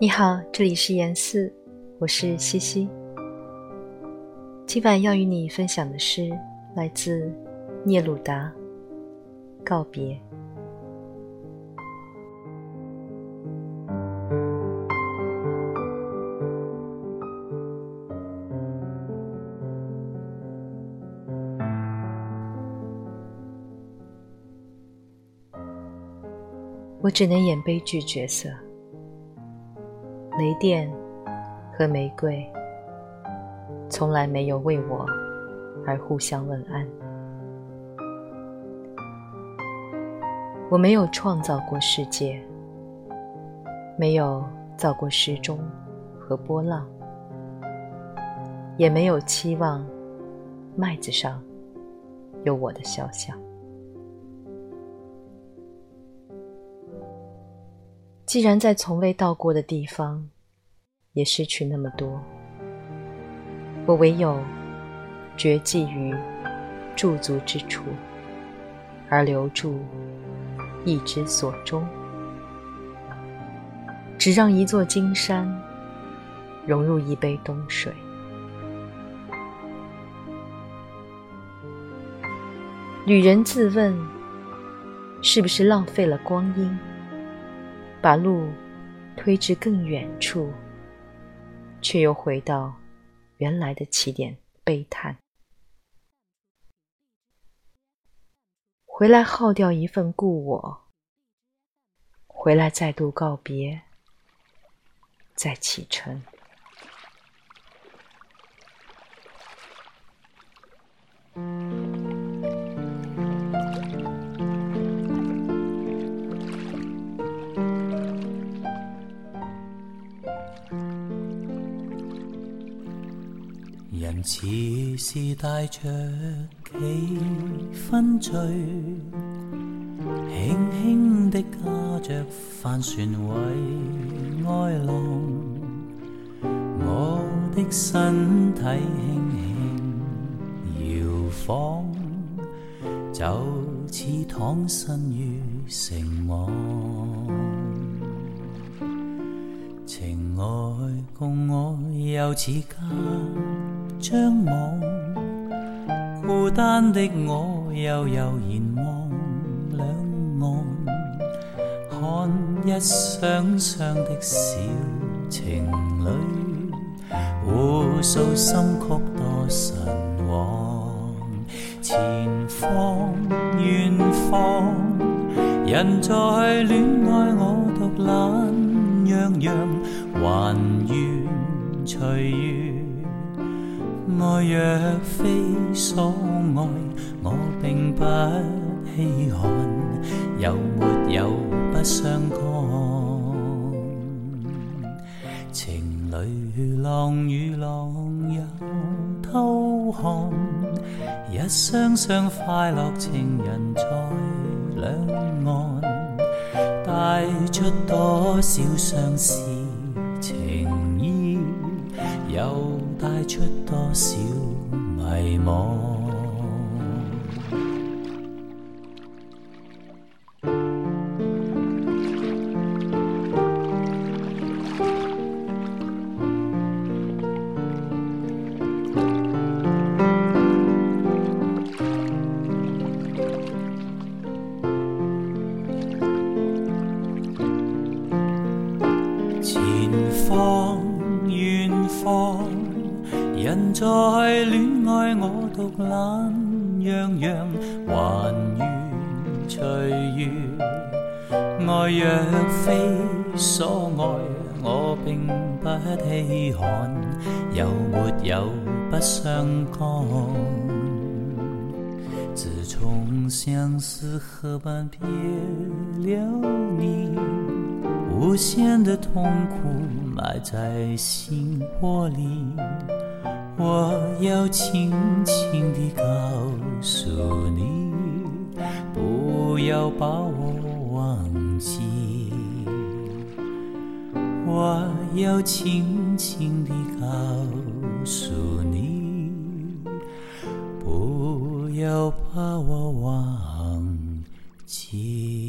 你好，这里是严四，我是西西。今晚要与你分享的诗来自聂鲁达，《告别》。我只能演悲剧角色。雷电和玫瑰从来没有为我而互相问安。我没有创造过世界，没有造过时钟和波浪，也没有期望麦子上有我的肖像。既然在从未到过的地方，也失去那么多，我唯有绝迹于驻足之处，而留住一之所终，只让一座金山融入一杯冬水。旅人自问：是不是浪费了光阴？把路推至更远处，却又回到原来的起点，悲叹。回来耗掉一份故我，回来再度告别，再启程。人似是带着几分醉，轻轻的驾着帆船为爱浪，我的身体轻轻摇晃，就似躺身于城网。情爱共我又似家张网，孤单的我悠悠然望两岸，看一双双的小情侣，互诉心曲多神往。前方远方，人在恋爱我独懒。洋洋还愿随缘，爱若非所爱，我并不稀罕。有没有不相干？情侣浪与浪又偷看，一双双快乐情人在两岸。带出多少相思出多少迷惘。人在恋爱，我独懒，洋洋还愿随缘。爱若非所爱，我并不稀罕。有没有不相干？自从相思河畔别了你，无限的痛苦埋在心窝里。我要轻轻地告诉你，不要把我忘记。我要轻轻地告诉你，不要把我忘记。